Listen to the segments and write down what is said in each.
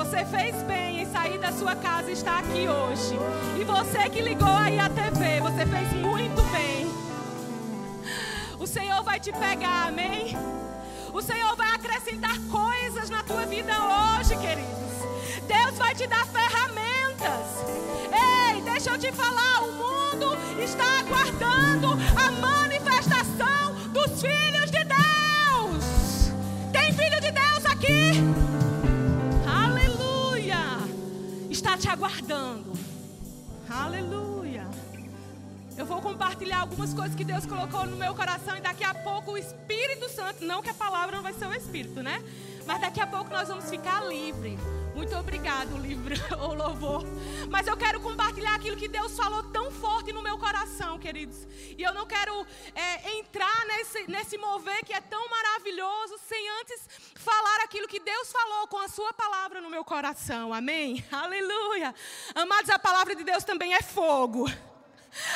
Você fez bem em sair da sua casa e estar aqui hoje. E você que ligou aí a TV, você fez muito bem. O Senhor vai te pegar, amém? O Senhor vai acrescentar coisas na tua vida hoje, queridos. Deus vai te dar ferramentas. Ei, deixa eu te falar, o mundo está aguardando a manifestação dos filhos de Deus. Tem filho de Deus aqui? Está te aguardando. Aleluia. Eu vou compartilhar algumas coisas que Deus colocou no meu coração e daqui a pouco o Espírito Santo, não que a palavra não vai ser o Espírito, né? Mas daqui a pouco nós vamos ficar livres. Muito obrigado, livro ou louvor. Mas eu quero compartilhar aquilo que Deus falou tão forte no meu coração, queridos. E eu não quero é, entrar nesse, nesse mover que é tão maravilhoso sem antes falar aquilo que Deus falou com a Sua palavra no meu coração. Amém? Aleluia. Amados, a palavra de Deus também é fogo.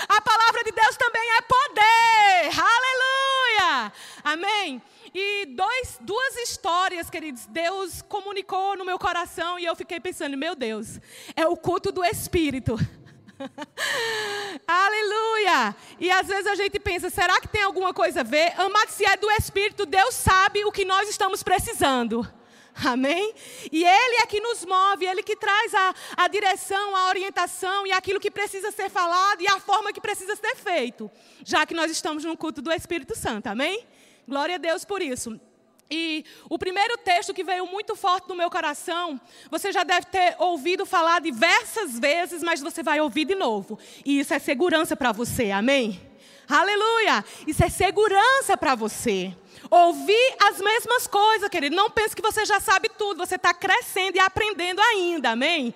A palavra de Deus também é poder. Aleluia. Amém. E dois, duas histórias, queridos, Deus comunicou no meu coração e eu fiquei pensando, meu Deus, é o culto do Espírito. Aleluia! E às vezes a gente pensa, será que tem alguma coisa a ver? Amado, se é do Espírito, Deus sabe o que nós estamos precisando. Amém? E Ele é que nos move, Ele que traz a, a direção, a orientação e aquilo que precisa ser falado e a forma que precisa ser feito, já que nós estamos no culto do Espírito Santo. Amém? Glória a Deus por isso. E o primeiro texto que veio muito forte no meu coração, você já deve ter ouvido falar diversas vezes, mas você vai ouvir de novo. E isso é segurança para você, amém? Aleluia! Isso é segurança para você. Ouvir as mesmas coisas, querido. Não pense que você já sabe tudo, você está crescendo e aprendendo ainda, amém?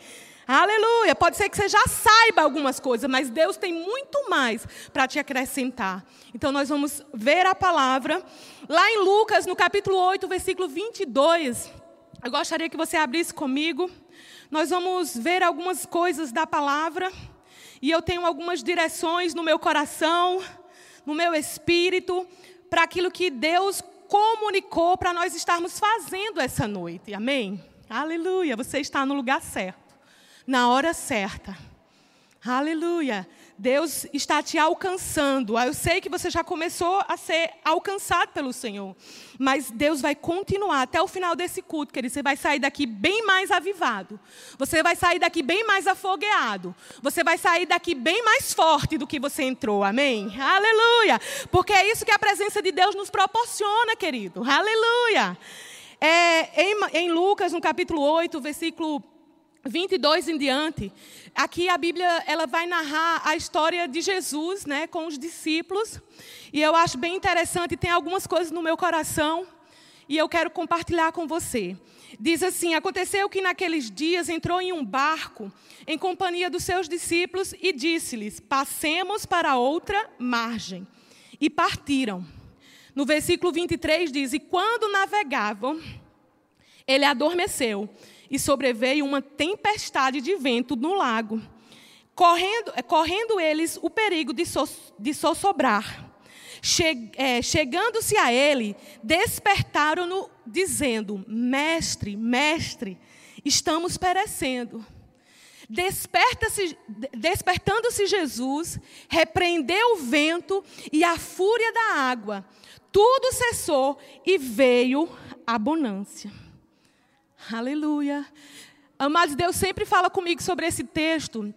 Aleluia. Pode ser que você já saiba algumas coisas, mas Deus tem muito mais para te acrescentar. Então nós vamos ver a palavra lá em Lucas, no capítulo 8, versículo 22. Eu gostaria que você abrisse comigo. Nós vamos ver algumas coisas da palavra. E eu tenho algumas direções no meu coração, no meu espírito, para aquilo que Deus comunicou para nós estarmos fazendo essa noite. Amém? Aleluia. Você está no lugar certo na hora certa. Aleluia. Deus está te alcançando. Eu sei que você já começou a ser alcançado pelo Senhor, mas Deus vai continuar até o final desse culto, querido. Você vai sair daqui bem mais avivado. Você vai sair daqui bem mais afogueado. Você vai sair daqui bem mais forte do que você entrou. Amém? Aleluia. Porque é isso que a presença de Deus nos proporciona, querido. Aleluia. É, em, em Lucas, no capítulo 8, versículo 22 em diante, aqui a Bíblia ela vai narrar a história de Jesus, né, com os discípulos, e eu acho bem interessante, tem algumas coisas no meu coração e eu quero compartilhar com você. Diz assim: Aconteceu que naqueles dias entrou em um barco em companhia dos seus discípulos e disse-lhes: Passemos para outra margem. E partiram. No versículo 23 diz: E quando navegavam, ele adormeceu e sobreveio uma tempestade de vento no lago, correndo, eh, correndo eles o perigo de, so, de. Che, é, Chegando-se a ele, despertaram-no, dizendo: Mestre, mestre, estamos perecendo. Despertando-se Jesus, repreendeu o vento e a fúria da água. Tudo cessou e veio a bonância. Aleluia. Amados, Deus sempre fala comigo sobre esse texto.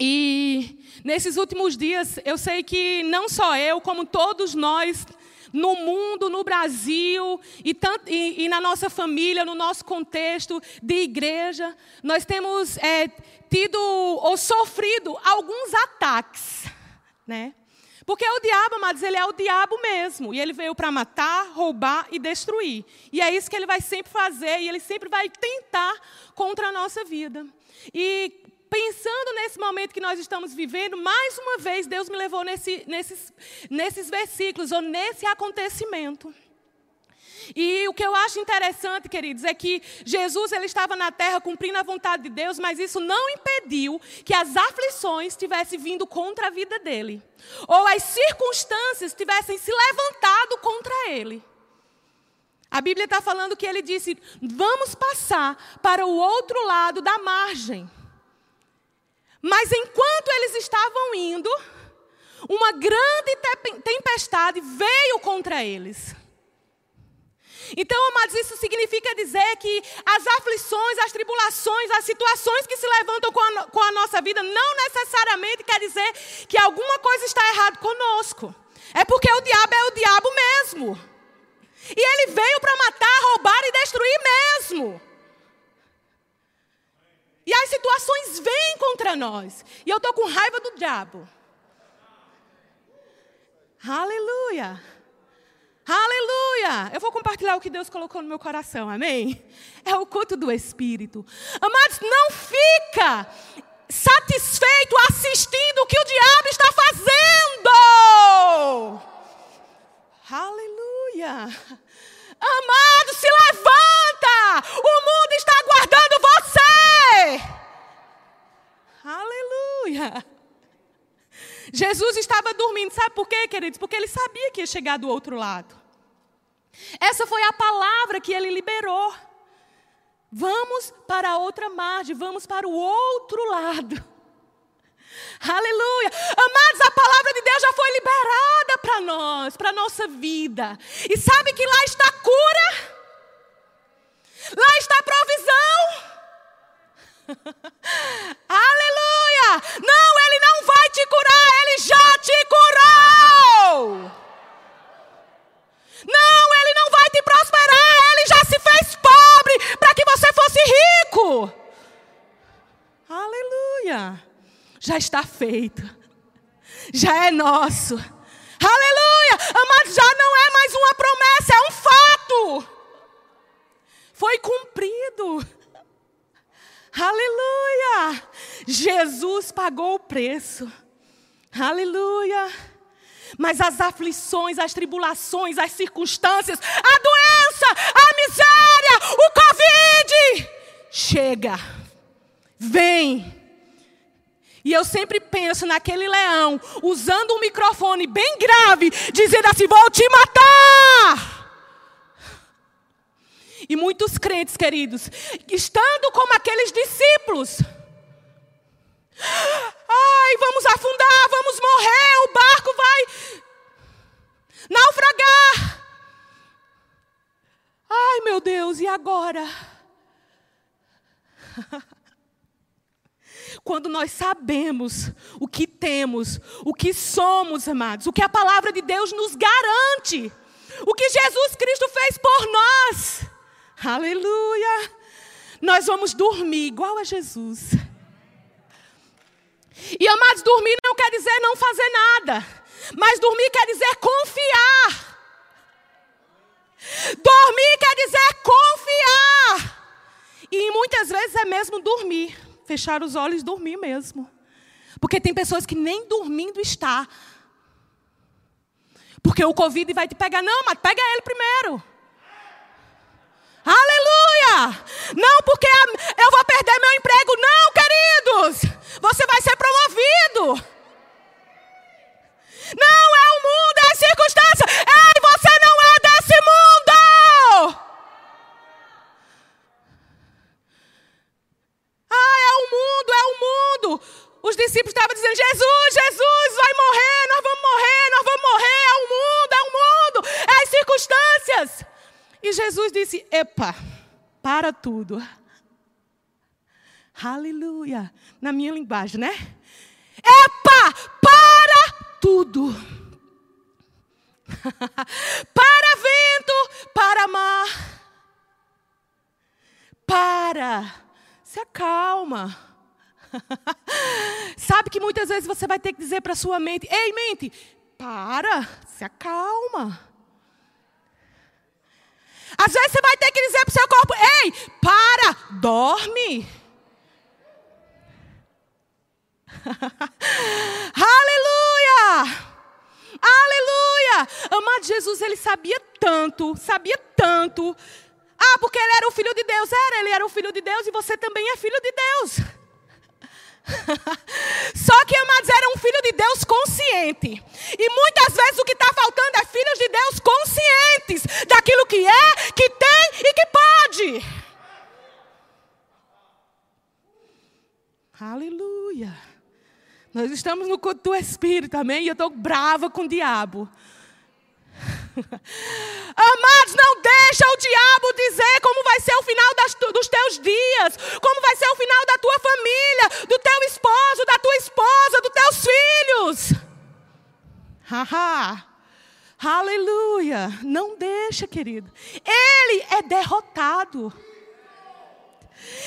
E nesses últimos dias, eu sei que não só eu, como todos nós, no mundo, no Brasil e, tanto, e, e na nossa família, no nosso contexto de igreja, nós temos é, tido ou sofrido alguns ataques, né? Porque o diabo, amados, ele é o diabo mesmo. E ele veio para matar, roubar e destruir. E é isso que ele vai sempre fazer. E ele sempre vai tentar contra a nossa vida. E pensando nesse momento que nós estamos vivendo, mais uma vez Deus me levou nesse, nesses, nesses versículos, ou nesse acontecimento. E o que eu acho interessante, queridos, é que Jesus ele estava na terra cumprindo a vontade de Deus, mas isso não impediu que as aflições tivessem vindo contra a vida dele, ou as circunstâncias tivessem se levantado contra ele. A Bíblia está falando que ele disse: vamos passar para o outro lado da margem. Mas enquanto eles estavam indo, uma grande tempestade veio contra eles. Então, amados, isso significa dizer que as aflições, as tribulações, as situações que se levantam com a, com a nossa vida, não necessariamente quer dizer que alguma coisa está errada conosco. É porque o diabo é o diabo mesmo. E ele veio para matar, roubar e destruir mesmo. E as situações vêm contra nós. E eu estou com raiva do diabo. Aleluia. Aleluia! Eu vou compartilhar o que Deus colocou no meu coração, amém? É o culto do Espírito. Amados, não fica satisfeito assistindo o que o diabo está fazendo. Aleluia! Amado, se levanta! O mundo está aguardando você! Aleluia! Jesus estava dormindo, sabe por quê, queridos? Porque ele sabia que ia chegar do outro lado. Essa foi a palavra que ele liberou. Vamos para a outra margem, vamos para o outro lado. Aleluia. Amados, a palavra de Deus já foi liberada para nós, para a nossa vida. E sabe que lá está cura? Lá está provisão. Aleluia! Não, Ele não vai te curar, Ele já te curou. Não, Ele não vai te prosperar, Ele já se fez pobre para que você fosse rico. Aleluia! Já está feito, já é nosso. Aleluia! Amados, já não é mais uma promessa, é um fato. Foi cumprido. Aleluia! Jesus pagou o preço. Aleluia! Mas as aflições, as tribulações, as circunstâncias, a doença, a miséria, o Covid, chega, vem. E eu sempre penso naquele leão, usando um microfone bem grave, dizendo assim: Vou te matar. E muitos crentes, queridos, estando como aqueles discípulos. Ai, vamos afundar, vamos morrer, o barco vai naufragar. Ai, meu Deus, e agora? Quando nós sabemos o que temos, o que somos, amados, o que a palavra de Deus nos garante, o que Jesus Cristo fez por nós. Aleluia! Nós vamos dormir igual a Jesus. E amados, dormir não quer dizer não fazer nada, mas dormir quer dizer confiar. Dormir quer dizer confiar. E muitas vezes é mesmo dormir, fechar os olhos e dormir mesmo. Porque tem pessoas que nem dormindo está. Porque o Covid vai te pegar. Não, mas pega ele primeiro. Aleluia! Não porque eu vou perder meu emprego, não, queridos. Você vai ser promovido. Não é o mundo, é a circunstância. Ei, você não é desse mundo. Ah, é o mundo, é Os discípulos estavam dizendo: Jesus, Jesus, vai morrer, nós vamos morrer, nós vamos morrer. É o mundo, é o mundo, é as circunstâncias. E Jesus disse: Epa, para tudo. Aleluia. Na minha linguagem, né? Epa, para tudo. para vento, para mar. Para. Se acalma. Sabe que muitas vezes você vai ter que dizer para sua mente: Ei, mente, para, se acalma. Às vezes você vai ter que dizer para o seu corpo: ei, para, dorme. Aleluia! Aleluia! Amado Jesus, ele sabia tanto, sabia tanto. Ah, porque ele era o filho de Deus. Era, ele era o filho de Deus e você também é filho de Deus. Só que, amados, era um filho de Deus consciente. E muitas vezes o que está faltando é filhos de Deus conscientes daquilo que é, que tem e que pode. Aleluia. Nós estamos no culto do Espírito, amém? E eu estou brava com o diabo. Amados, não deixa o diabo dizer como vai ser o final das, dos teus dias, como vai ser o final da tua família, do teu esposo, da tua esposa, dos teus filhos. Haha. Aleluia. Não deixa, querido. Ele é derrotado.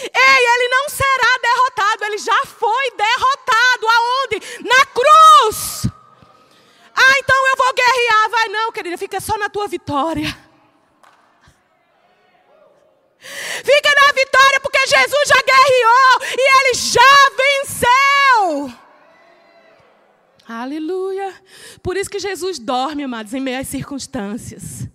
Ei, ele não será derrotado, ele já foi derrotado. Aonde? Na cruz. Ah, então eu vou guerrear. Vai não, querida, fica só na tua vitória. Fica na vitória porque Jesus já guerreou e ele já venceu. Aleluia. Por isso que Jesus dorme, amados, em meio às circunstâncias.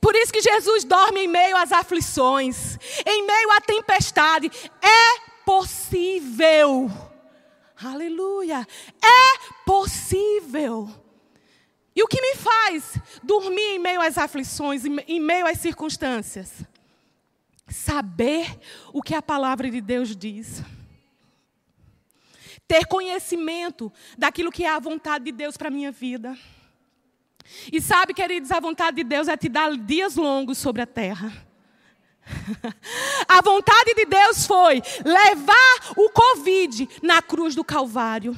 Por isso que Jesus dorme em meio às aflições, em meio à tempestade. É possível. Aleluia. É possível. E o que me faz dormir em meio às aflições, em meio às circunstâncias? Saber o que a palavra de Deus diz. Ter conhecimento daquilo que é a vontade de Deus para a minha vida. E sabe, queridos, a vontade de Deus é te dar dias longos sobre a terra. A vontade de Deus foi levar o Covid na cruz do Calvário.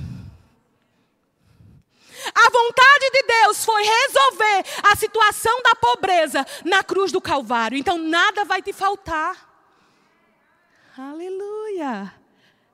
A vontade de Deus foi resolver a situação da pobreza na cruz do Calvário. Então nada vai te faltar. Aleluia.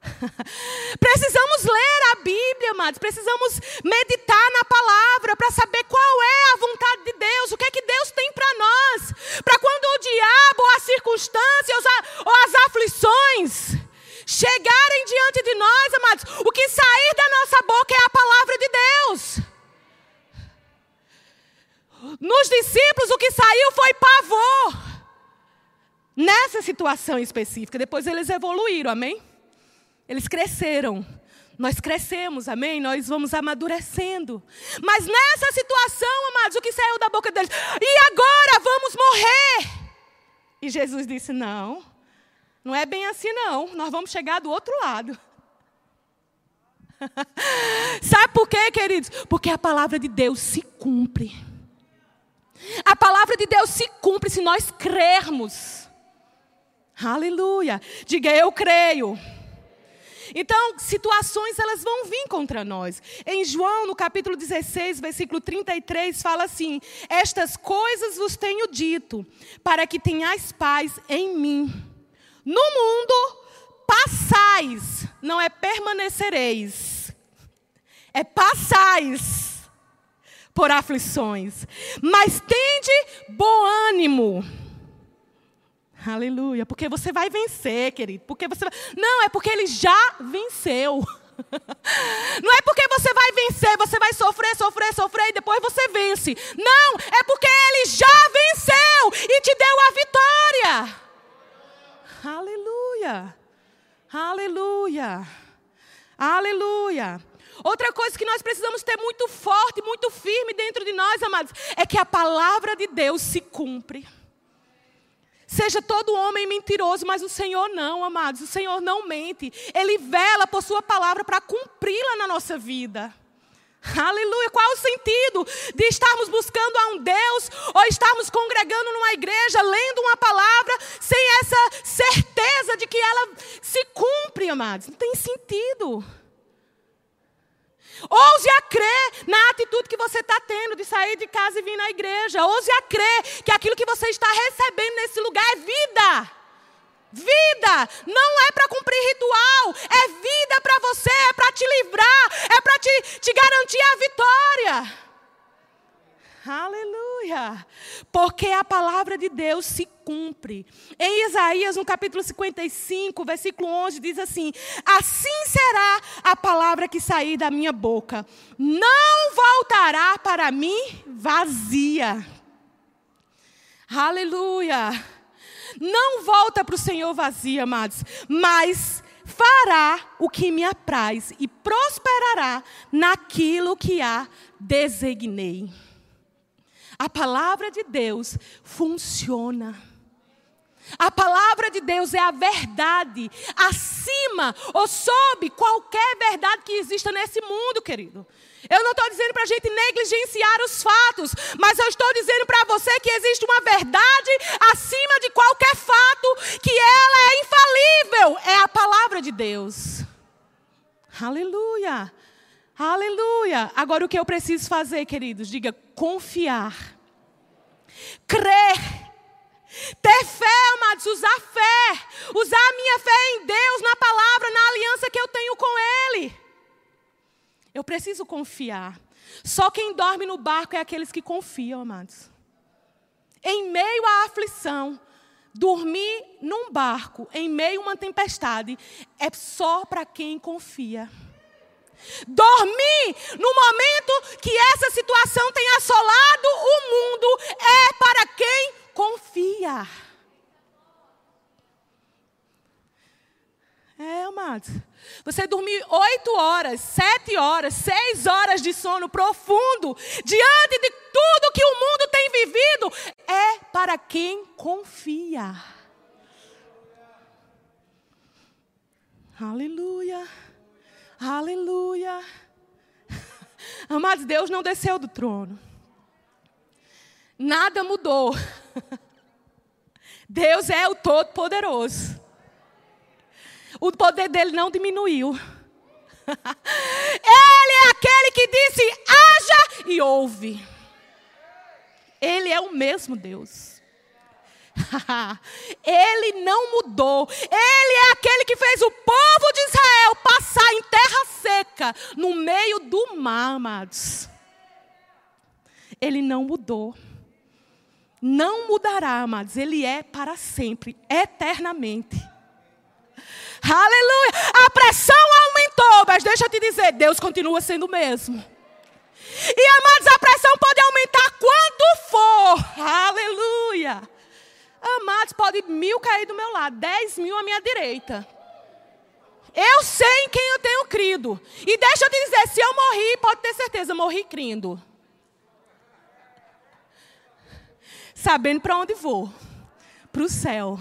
Precisamos ler a Bíblia, amados. Precisamos meditar na palavra para saber qual é a vontade de Deus, o que é que Deus tem para nós. Para quando o diabo, ou as circunstâncias, ou as aflições chegarem diante de nós, amados, o que sair da nossa boca é a palavra de Deus. Nos discípulos, o que saiu foi pavor. Nessa situação específica. Depois eles evoluíram, amém? Eles cresceram. Nós crescemos, amém? Nós vamos amadurecendo. Mas nessa situação, amados, o que saiu da boca deles? E agora vamos morrer. E Jesus disse: Não, não é bem assim, não. Nós vamos chegar do outro lado. Sabe por quê, queridos? Porque a palavra de Deus se cumpre. A palavra de Deus se cumpre se nós crermos. Aleluia. Diga, eu creio. Então, situações elas vão vir contra nós. Em João, no capítulo 16, versículo 33, fala assim: Estas coisas vos tenho dito, para que tenhais paz em mim. No mundo passais, não é permanecereis, é passais por aflições, mas tende bom ânimo Aleluia. Porque você vai vencer, querido. Porque você vai... Não, é porque ele já venceu. Não é porque você vai vencer, você vai sofrer, sofrer, sofrer e depois você vence. Não, é porque ele já venceu e te deu a vitória. Aleluia. Aleluia. Aleluia. Outra coisa que nós precisamos ter muito forte, muito firme dentro de nós, amados, é que a palavra de Deus se cumpre. Seja todo homem mentiroso, mas o Senhor não, amados. O Senhor não mente. Ele vela por Sua palavra para cumpri-la na nossa vida. Aleluia. Qual o sentido de estarmos buscando a um Deus ou estarmos congregando numa igreja, lendo uma palavra, sem essa certeza de que ela se cumpre, amados? Não tem sentido. Ouse a crer na atitude que você está tendo de sair de casa e vir na igreja. Ouse a crer que aquilo que você está recebendo nesse lugar é vida. Vida não é para cumprir ritual, é vida para você, é para te livrar, é para te, te garantir a vitória. Aleluia! Porque a palavra de Deus se cumpre. Em Isaías, no capítulo 55, versículo 11, diz assim: Assim será a palavra que sair da minha boca, não voltará para mim vazia. Aleluia! Não volta para o Senhor vazia, amados, mas fará o que me apraz e prosperará naquilo que a designei. A palavra de Deus funciona. A palavra de Deus é a verdade acima ou sob qualquer verdade que exista nesse mundo, querido. Eu não estou dizendo para a gente negligenciar os fatos, mas eu estou dizendo para você que existe uma verdade acima de qualquer fato, que ela é infalível, é a palavra de Deus. Aleluia, aleluia. Agora o que eu preciso fazer, queridos? Diga confiar, crer. Ter fé, amados, usar fé, usar a minha fé em Deus, na palavra, na aliança que eu tenho com Ele. Eu preciso confiar. Só quem dorme no barco é aqueles que confiam, amados. Em meio à aflição, dormir num barco, em meio a uma tempestade, é só para quem confia. Dormir no momento que essa situação tem assolado o mundo é para quem confia. É, amados. Você dormir oito horas, sete horas, seis horas de sono profundo, diante de tudo que o mundo tem vivido, é para quem confia. Aleluia, aleluia. Amados, Deus não desceu do trono. Nada mudou. Deus é o Todo-Poderoso. O poder dele não diminuiu. Ele é aquele que disse: haja e ouve. Ele é o mesmo Deus. Ele não mudou. Ele é aquele que fez o povo de Israel passar em terra seca, no meio do mar, amados. Ele não mudou. Não mudará, amados. Ele é para sempre, eternamente. Aleluia. A pressão aumentou, mas deixa eu te dizer, Deus continua sendo o mesmo. E amados, a pressão pode aumentar quanto for. Aleluia. Amados, pode mil cair do meu lado, dez mil à minha direita. Eu sei em quem eu tenho crido. E deixa eu te dizer, se eu morri, pode ter certeza, morri crindo. Sabendo para onde vou. Para o céu.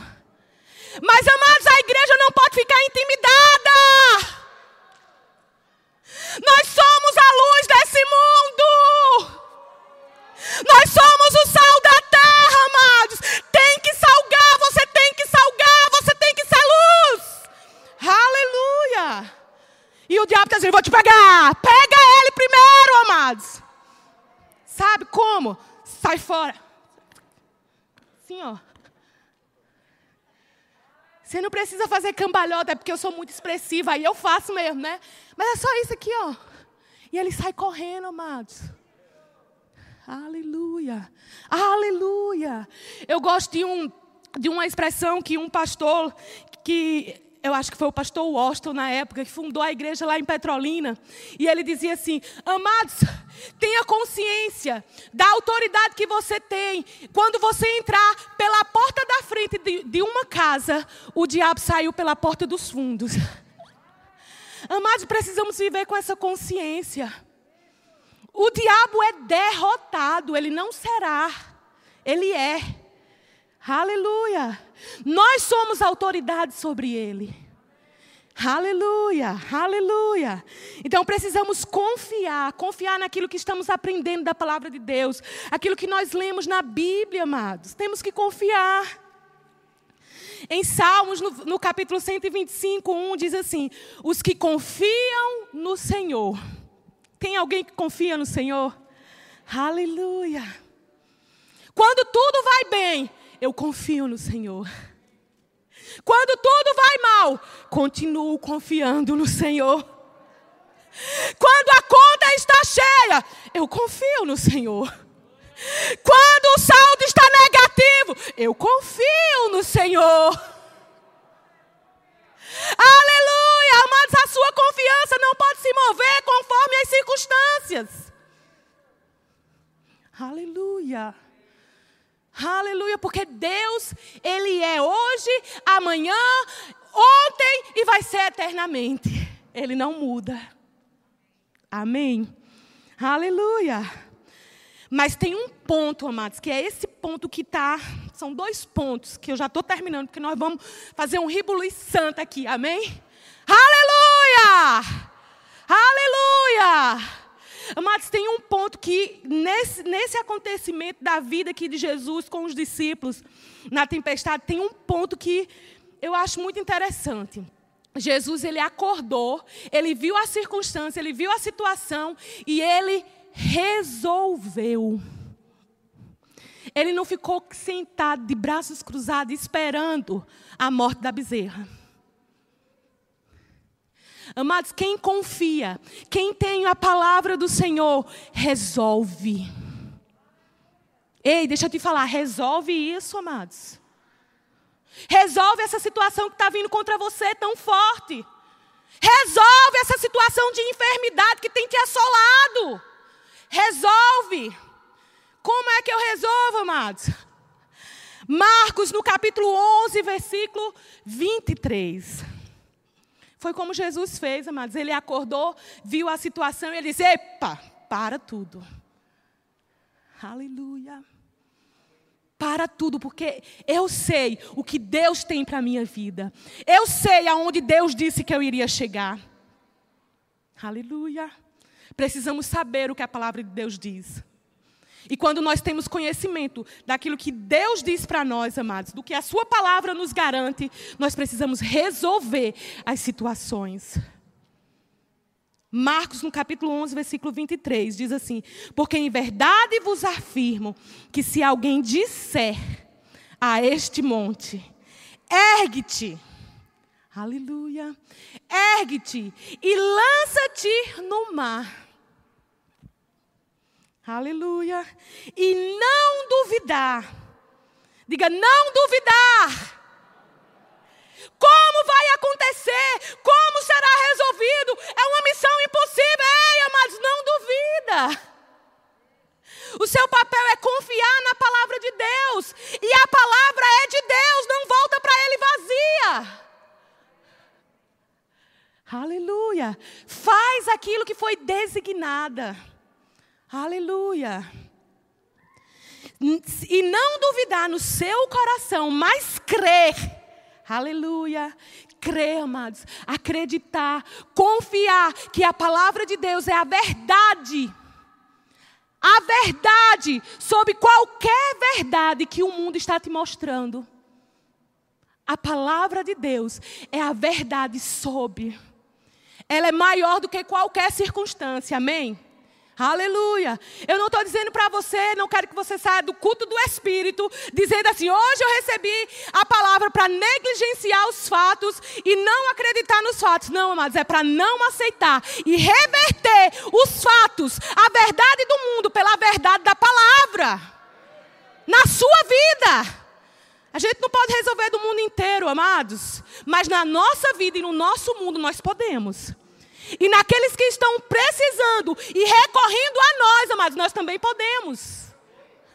Mas, amados, a igreja não pode ficar intimidada. Nós somos a luz desse mundo. Nós somos o sal da terra, amados. Tem que salgar, você tem que salgar, você tem que ser luz. Aleluia. E o diabo está dizendo: vou te pegar. Pega ele primeiro, amados. Sabe como? Sai fora. Assim, ó. Você não precisa fazer cambalhota, é porque eu sou muito expressiva, aí eu faço mesmo, né? Mas é só isso aqui, ó. E ele sai correndo, amados. Aleluia. Aleluia. Eu gosto de, um, de uma expressão que um pastor, que eu acho que foi o pastor Washington na época, que fundou a igreja lá em Petrolina. E ele dizia assim: Amados, tenha consciência da autoridade que você tem. Quando você entrar pela porta da frente de, de uma casa, o diabo saiu pela porta dos fundos. Amados, precisamos viver com essa consciência. O diabo é derrotado, ele não será, ele é. Aleluia. Nós somos autoridade sobre ele. Aleluia, aleluia. Então precisamos confiar, confiar naquilo que estamos aprendendo da palavra de Deus, aquilo que nós lemos na Bíblia, amados. Temos que confiar. Em Salmos, no, no capítulo 125, 1, diz assim: Os que confiam no Senhor. Tem alguém que confia no Senhor? Aleluia. Quando tudo vai bem, eu confio no Senhor. Quando tudo vai mal, continuo confiando no Senhor. Quando a conta está cheia, eu confio no Senhor. Quando o saldo está negativo, eu confio no Senhor. Aleluia! Amados, a sua confiança não pode se mover conforme as circunstâncias. Aleluia! Aleluia, porque Deus, Ele é hoje, amanhã, ontem e vai ser eternamente. Ele não muda. Amém? Aleluia. Mas tem um ponto, amados, que é esse ponto que está. São dois pontos que eu já estou terminando, porque nós vamos fazer um ribuliço santo aqui. Amém? Aleluia! Aleluia! Amados, tem um ponto que, nesse, nesse acontecimento da vida aqui de Jesus com os discípulos, na tempestade, tem um ponto que eu acho muito interessante. Jesus, ele acordou, ele viu a circunstância, ele viu a situação e ele resolveu. Ele não ficou sentado de braços cruzados esperando a morte da bezerra. Amados, quem confia, quem tem a palavra do Senhor, resolve. Ei, deixa eu te falar, resolve isso, amados. Resolve essa situação que está vindo contra você tão forte. Resolve essa situação de enfermidade que tem te assolado. Resolve. Como é que eu resolvo, amados? Marcos, no capítulo 11, versículo 23. Foi como Jesus fez, amados. Ele acordou, viu a situação e ele disse: Epa, para tudo. Aleluia. Para tudo, porque eu sei o que Deus tem para a minha vida. Eu sei aonde Deus disse que eu iria chegar. Aleluia. Precisamos saber o que a palavra de Deus diz. E quando nós temos conhecimento daquilo que Deus diz para nós, amados, do que a Sua palavra nos garante, nós precisamos resolver as situações. Marcos, no capítulo 11, versículo 23, diz assim: Porque em verdade vos afirmo que se alguém disser a este monte, ergue-te, aleluia, ergue-te e lança-te no mar Aleluia. E não duvidar. Diga, não duvidar. Como vai acontecer? Como será resolvido? É uma missão impossível. Amados, não duvida. O seu papel é confiar na palavra de Deus. E a palavra é de Deus, não volta para ele vazia. Aleluia. Faz aquilo que foi designada. Aleluia. E não duvidar no seu coração, mas crer. Aleluia. Crer, amados. Acreditar, confiar que a palavra de Deus é a verdade. A verdade sobre qualquer verdade que o mundo está te mostrando. A palavra de Deus é a verdade sobre. Ela é maior do que qualquer circunstância, amém? Aleluia. Eu não estou dizendo para você, não quero que você saia do culto do Espírito, dizendo assim: hoje eu recebi a palavra para negligenciar os fatos e não acreditar nos fatos. Não, amados, é para não aceitar e reverter os fatos, a verdade do mundo, pela verdade da palavra. Na sua vida. A gente não pode resolver do mundo inteiro, amados, mas na nossa vida e no nosso mundo nós podemos. E naqueles que estão precisando e recorrendo a nós, amados, nós também podemos.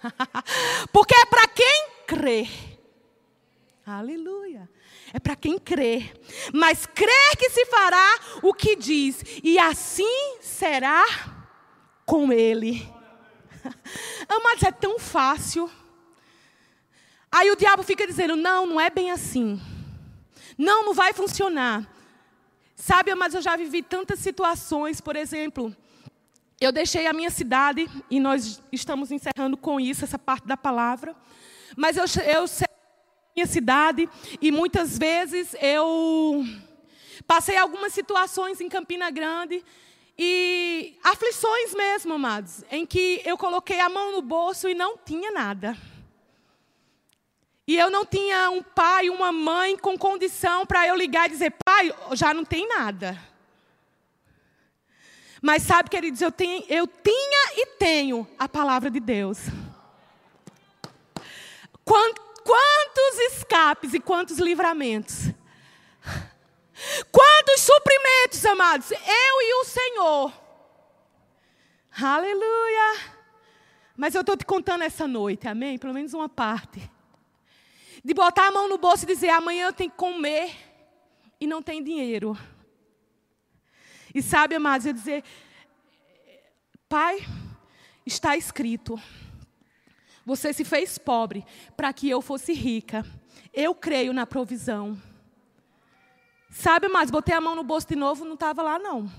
Porque é para quem crê. Aleluia. É para quem crê. Mas crer que se fará o que diz, e assim será com ele. Amados, é tão fácil. Aí o diabo fica dizendo: não, não é bem assim. Não, não vai funcionar. Sabe, mas eu já vivi tantas situações, por exemplo, eu deixei a minha cidade, e nós estamos encerrando com isso, essa parte da palavra, mas eu, eu minha cidade, e muitas vezes eu passei algumas situações em Campina Grande, e aflições mesmo, amados, em que eu coloquei a mão no bolso e não tinha nada. E eu não tinha um pai, uma mãe com condição para eu ligar e dizer, já não tem nada. Mas sabe, queridos, eu, tenho, eu tinha e tenho a palavra de Deus. Quantos escapes e quantos livramentos. Quantos suprimentos, amados. Eu e o Senhor. Aleluia. Mas eu estou te contando essa noite, amém? Pelo menos uma parte. De botar a mão no bolso e dizer: amanhã eu tenho que comer e não tem dinheiro. E sabe, amados, eu dizer, Pai, está escrito, você se fez pobre para que eu fosse rica. Eu creio na provisão. Sabe, mas botei a mão no bolso de novo, não estava lá, não.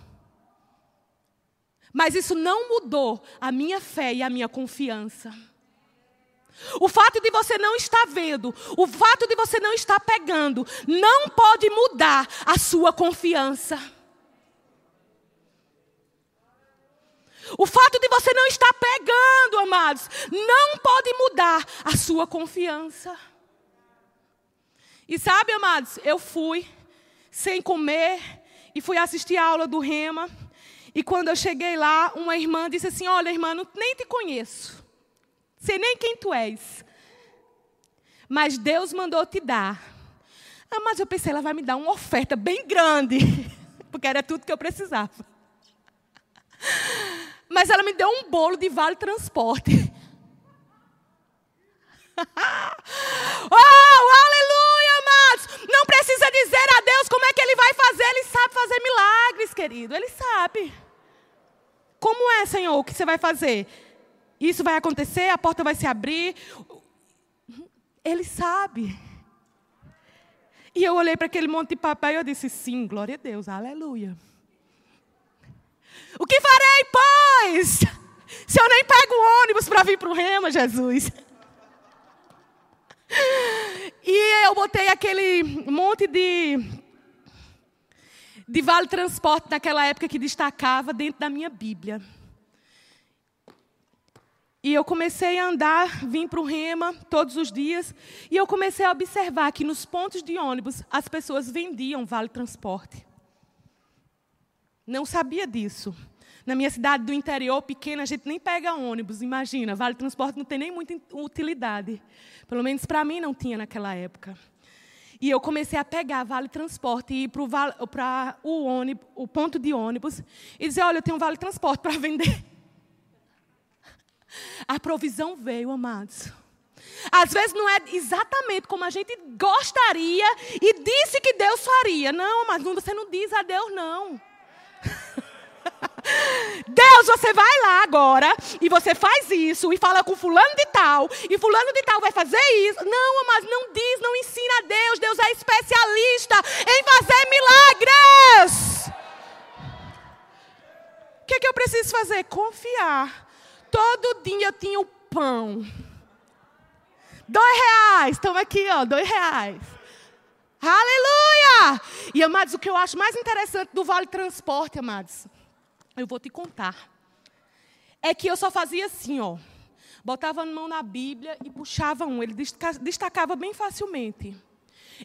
Mas isso não mudou a minha fé e a minha confiança. O fato de você não estar vendo, o fato de você não estar pegando, não pode mudar a sua confiança. O fato de você não estar pegando, amados, não pode mudar a sua confiança. E sabe, amados, eu fui sem comer e fui assistir a aula do Rema. E quando eu cheguei lá, uma irmã disse assim: Olha, irmã, nem te conheço, sei nem quem tu és, mas Deus mandou te dar. Ah, mas eu pensei, ela vai me dar uma oferta bem grande, porque era tudo que eu precisava. Mas ela me deu um bolo de vale transporte. oh, aleluia, amados! Não precisa dizer a Deus como é que Ele vai fazer, Ele sabe fazer milagres, querido, Ele sabe. Como é, Senhor, o que você vai fazer? Isso vai acontecer, a porta vai se abrir. Ele sabe. E eu olhei para aquele monte de papel e eu disse: sim, glória a Deus, aleluia. O que farei, pois? Se eu nem pego o ônibus para vir para o Rema, Jesus. E eu botei aquele monte de, de vale transporte naquela época que destacava dentro da minha Bíblia. E eu comecei a andar, vim para o Rema todos os dias, e eu comecei a observar que nos pontos de ônibus as pessoas vendiam vale transporte. Não sabia disso. Na minha cidade do interior, pequena, a gente nem pega ônibus, imagina. Vale transporte não tem nem muita utilidade. Pelo menos para mim não tinha naquela época. E eu comecei a pegar vale transporte e ir para o, ônibus, o ponto de ônibus e dizer: Olha, eu tenho um vale transporte para vender. A provisão veio, amados. Às vezes não é exatamente como a gente gostaria e disse que Deus faria. Não, mas você não diz a Deus, não. Deus, você vai lá agora e você faz isso e fala com fulano de tal e fulano de tal vai fazer isso. Não, mas não diz, não ensina a Deus. Deus é especialista em fazer milagres. O que, é que eu preciso fazer? Confiar. Todo dia eu tinha o pão. Dois reais. Estão aqui, ó, dois reais. Aleluia! E, amados, o que eu acho mais interessante do Vale Transporte, amados, eu vou te contar. É que eu só fazia assim, ó. Botava a mão na Bíblia e puxava um. Ele destacava bem facilmente.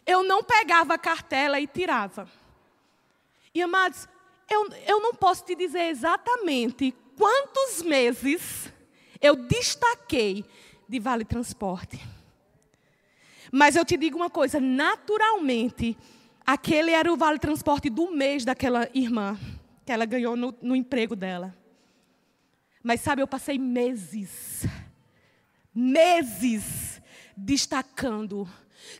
Eu não pegava a cartela e tirava. E, amados, eu, eu não posso te dizer exatamente quantos meses eu destaquei de Vale Transporte. Mas eu te digo uma coisa: naturalmente, aquele era o Vale Transporte do mês daquela irmã que ela ganhou no, no emprego dela. Mas sabe, eu passei meses, meses destacando.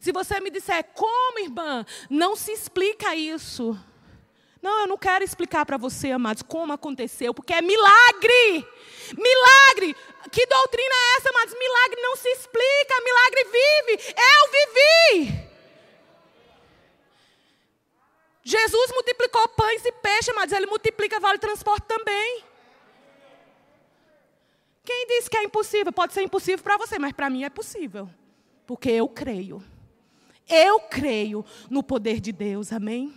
Se você me disser, como irmã, não se explica isso. Não, eu não quero explicar para você, amados, como aconteceu, porque é milagre. Milagre. Que doutrina é essa, amados? Milagre não se explica, milagre vive. Eu vivi. Jesus multiplicou pães e peixes, mas ele multiplica vale transporte também. Quem disse que é impossível? Pode ser impossível para você, mas para mim é possível. Porque eu creio. Eu creio no poder de Deus, amém?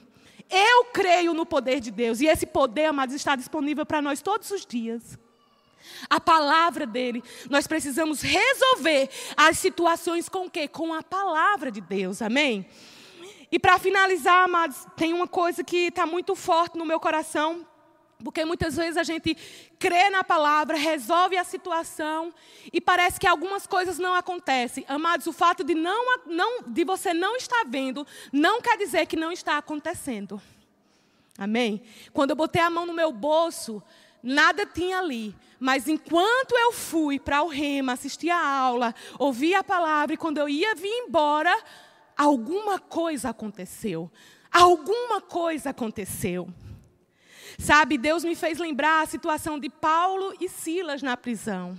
Eu creio no poder de Deus. E esse poder, amados, está disponível para nós todos os dias. A palavra dele, nós precisamos resolver as situações com o quê? Com a palavra de Deus, amém? E para finalizar, amados, tem uma coisa que está muito forte no meu coração, porque muitas vezes a gente crê na palavra, resolve a situação e parece que algumas coisas não acontecem. Amados, o fato de, não, não, de você não estar vendo não quer dizer que não está acontecendo. Amém? Quando eu botei a mão no meu bolso, nada tinha ali. Mas enquanto eu fui para o rema, assistir a aula, ouvi a palavra e quando eu ia vir embora, alguma coisa aconteceu. Alguma coisa aconteceu. Sabe, Deus me fez lembrar a situação de Paulo e Silas na prisão.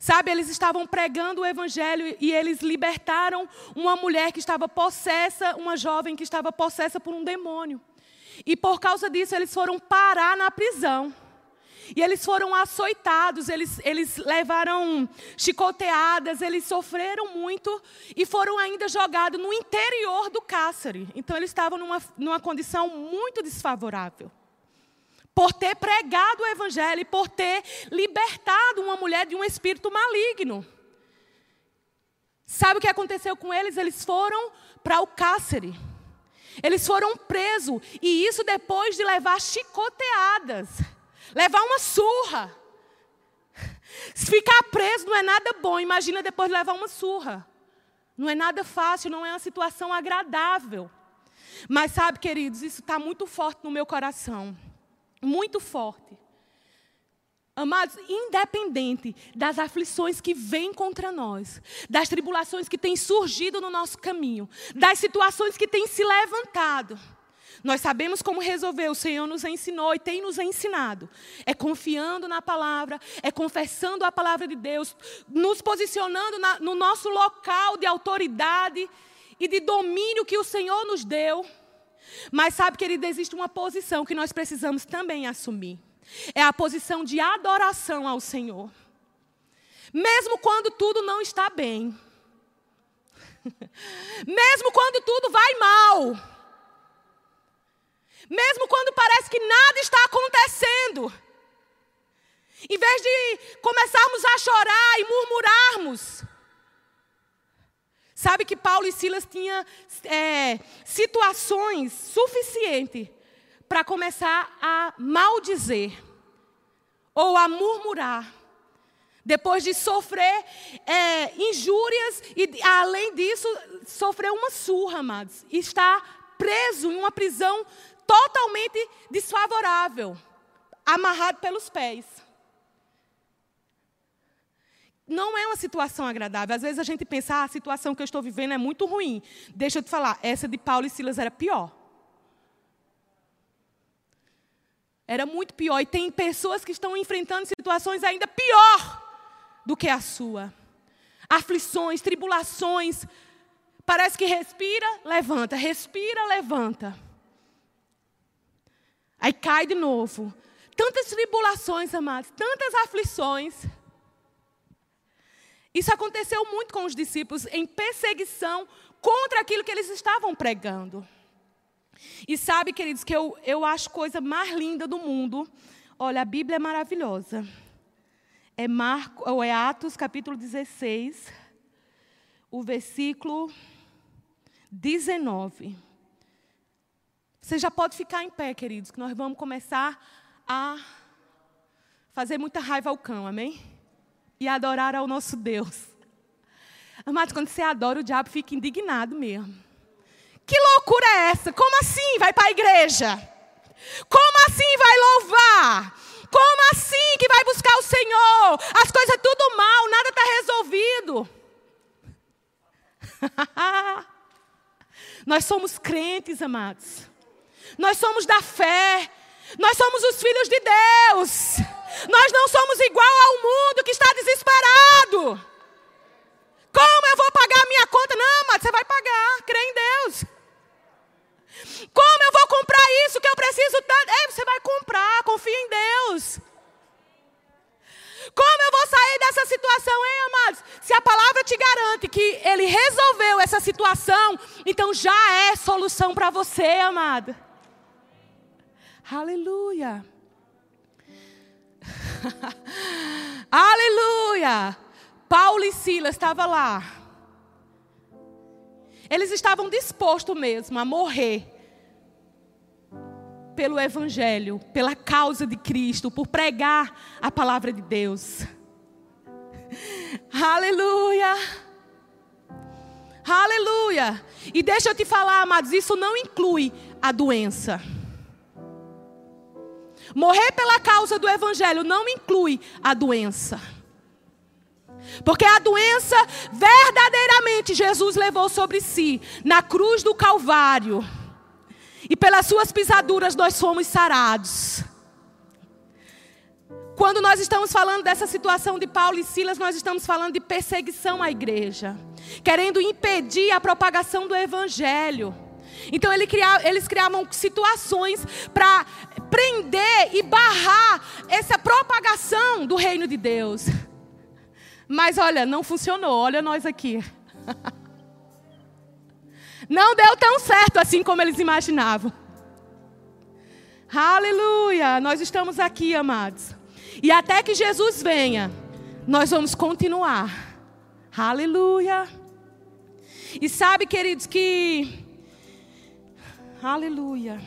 Sabe, eles estavam pregando o evangelho e eles libertaram uma mulher que estava possessa, uma jovem que estava possessa por um demônio. E por causa disso, eles foram parar na prisão. E eles foram açoitados, eles, eles levaram chicoteadas, eles sofreram muito e foram ainda jogados no interior do cárcere. Então eles estavam numa, numa condição muito desfavorável. Por ter pregado o evangelho e por ter libertado uma mulher de um espírito maligno. Sabe o que aconteceu com eles? Eles foram para o cárcere. Eles foram presos, e isso depois de levar chicoteadas, levar uma surra. Ficar preso não é nada bom, imagina depois de levar uma surra. Não é nada fácil, não é uma situação agradável. Mas sabe, queridos, isso está muito forte no meu coração. Muito forte. Amados, independente das aflições que vêm contra nós, das tribulações que têm surgido no nosso caminho, das situações que têm se levantado, nós sabemos como resolver, o Senhor nos ensinou e tem nos ensinado. É confiando na palavra, é confessando a palavra de Deus, nos posicionando na, no nosso local de autoridade e de domínio que o Senhor nos deu. Mas sabe, querido, existe uma posição que nós precisamos também assumir. É a posição de adoração ao Senhor. Mesmo quando tudo não está bem. Mesmo quando tudo vai mal. Mesmo quando parece que nada está acontecendo. Em vez de começarmos a chorar e murmurarmos. Sabe que Paulo e Silas tinham é, situações suficientes para começar a maldizer ou a murmurar. Depois de sofrer é, injúrias e, além disso, sofrer uma surra, amados. E está preso em uma prisão totalmente desfavorável, amarrado pelos pés. Não é uma situação agradável. Às vezes a gente pensa, ah, a situação que eu estou vivendo é muito ruim. Deixa eu te falar, essa de Paulo e Silas era pior. Era muito pior. E tem pessoas que estão enfrentando situações ainda pior do que a sua. Aflições, tribulações. Parece que respira, levanta, respira, levanta. Aí cai de novo. Tantas tribulações, amados, tantas aflições. Isso aconteceu muito com os discípulos em perseguição contra aquilo que eles estavam pregando. E sabe, queridos, que eu, eu acho coisa mais linda do mundo. Olha, a Bíblia é maravilhosa. É, Marco, ou é Atos capítulo 16, o versículo 19. Você já pode ficar em pé, queridos, que nós vamos começar a fazer muita raiva ao cão, amém? E adorar ao nosso Deus. Amados, quando você adora, o diabo fica indignado mesmo. Que loucura é essa? Como assim vai para a igreja? Como assim vai louvar? Como assim que vai buscar o Senhor? As coisas tudo mal, nada está resolvido. Nós somos crentes, amados. Nós somos da fé. Nós somos os filhos de Deus. Nós não somos igual ao mundo que está desesperado. Como eu vou pagar a minha conta? Não, mas você vai pagar. Crê em Deus. Como eu vou comprar isso que eu preciso tanto? É, você vai comprar, confia em Deus. Como eu vou sair dessa situação, hein, amados? Se a palavra te garante que Ele resolveu essa situação, então já é solução para você, amado. Aleluia. Aleluia. Paulo e Silas estavam lá. Eles estavam dispostos mesmo a morrer pelo Evangelho, pela causa de Cristo, por pregar a palavra de Deus. Aleluia. Aleluia. E deixa eu te falar, amados, isso não inclui a doença. Morrer pela causa do Evangelho não inclui a doença. Porque a doença, verdadeiramente, Jesus levou sobre si, na cruz do Calvário. E pelas suas pisaduras nós fomos sarados. Quando nós estamos falando dessa situação de Paulo e Silas, nós estamos falando de perseguição à igreja, querendo impedir a propagação do evangelho. Então eles criavam situações para prender e barrar essa propagação do reino de Deus. Mas olha, não funcionou. Olha nós aqui. Não deu tão certo assim como eles imaginavam. Aleluia! Nós estamos aqui, amados. E até que Jesus venha, nós vamos continuar. Aleluia! E sabe, queridos, que. Aleluia.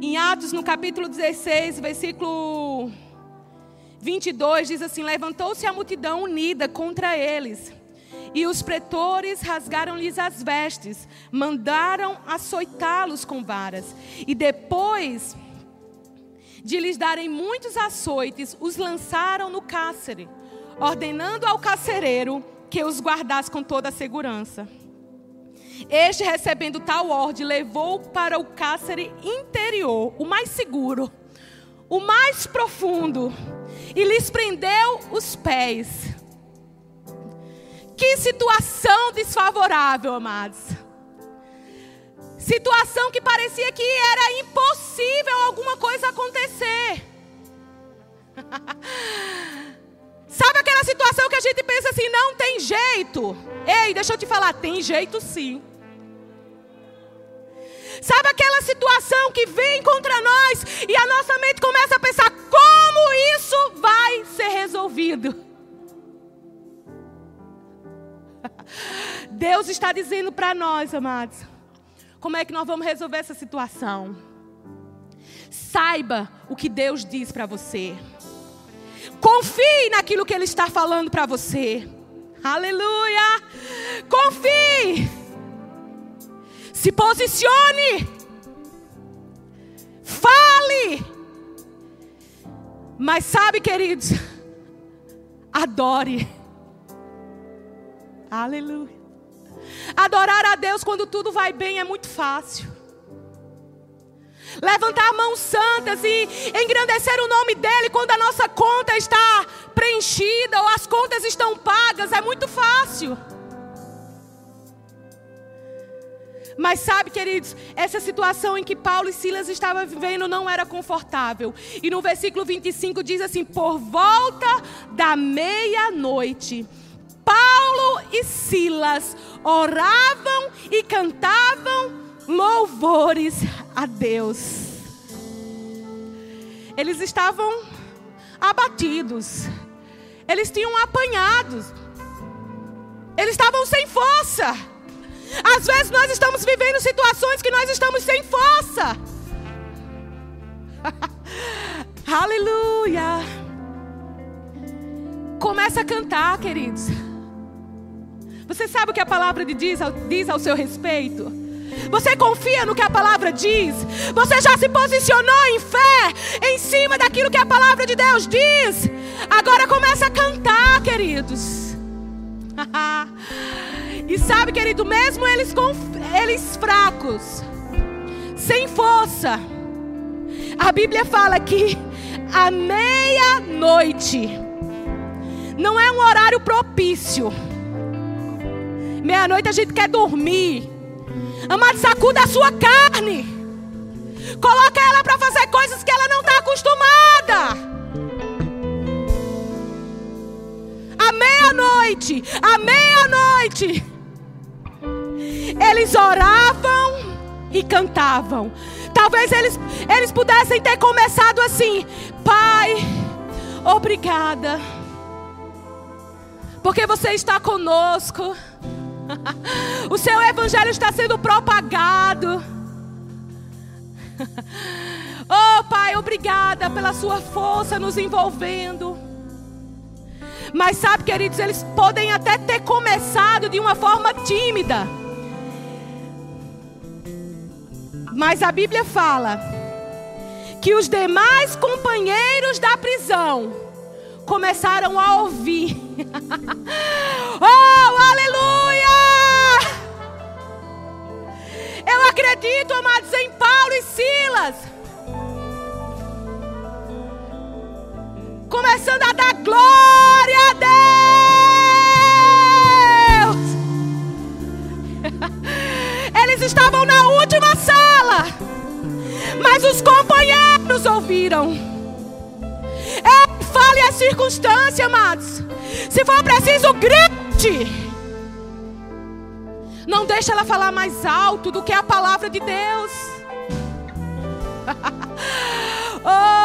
Em Atos, no capítulo 16, versículo 22, diz assim: Levantou-se a multidão unida contra eles. E os pretores rasgaram-lhes as vestes, mandaram açoitá-los com varas. E depois de lhes darem muitos açoites, os lançaram no cárcere, ordenando ao carcereiro que os guardasse com toda a segurança. Este, recebendo tal ordem, levou para o cárcere interior, o mais seguro, o mais profundo, e lhes prendeu os pés. Que situação desfavorável, amados. Situação que parecia que era impossível alguma coisa acontecer. Sabe aquela situação que a gente pensa assim, não tem jeito? Ei, deixa eu te falar, tem jeito sim. Sabe aquela situação que vem contra nós e a nossa mente começa a pensar como isso vai ser resolvido? Deus está dizendo para nós, amados, como é que nós vamos resolver essa situação. Saiba o que Deus diz para você. Confie naquilo que Ele está falando para você. Aleluia! Confie. Se posicione. Fale. Mas sabe, queridos, adore. Aleluia. Adorar a Deus quando tudo vai bem é muito fácil. Levantar mãos santas e engrandecer o nome dEle quando a nossa conta está preenchida ou as contas estão pagas é muito fácil. Mas sabe, queridos, essa situação em que Paulo e Silas estavam vivendo não era confortável. E no versículo 25 diz assim: Por volta da meia-noite Paulo e Silas oravam e cantavam louvores a Deus. Eles estavam abatidos, eles tinham apanhados, eles estavam sem força. Às vezes nós estamos vivendo situações que nós estamos sem força. Aleluia. Começa a cantar, queridos. Você sabe o que a palavra diz, diz ao seu respeito? Você confia no que a palavra diz? Você já se posicionou em fé em cima daquilo que a palavra de Deus diz? Agora começa a cantar, queridos. e sabe, querido, mesmo eles, eles fracos, sem força, a Bíblia fala que à meia-noite não é um horário propício Meia-noite a gente quer dormir. Amado, sacuda a sua carne. Coloca ela para fazer coisas que ela não está acostumada. À meia-noite, à meia-noite, eles oravam e cantavam. Talvez eles, eles pudessem ter começado assim: Pai, obrigada, porque você está conosco. o seu evangelho está sendo propagado. oh, Pai, obrigada pela sua força nos envolvendo. Mas sabe, queridos, eles podem até ter começado de uma forma tímida. Mas a Bíblia fala que os demais companheiros da prisão começaram a ouvir. oh, aleluia! Eu acredito, amados, em Paulo e Silas. Começando a dar glória a Deus. Eles estavam na última sala, mas os companheiros ouviram. Ei, fale a circunstância, amados. Se for preciso, grite. Não deixa ela falar mais alto do que a palavra de Deus. oh,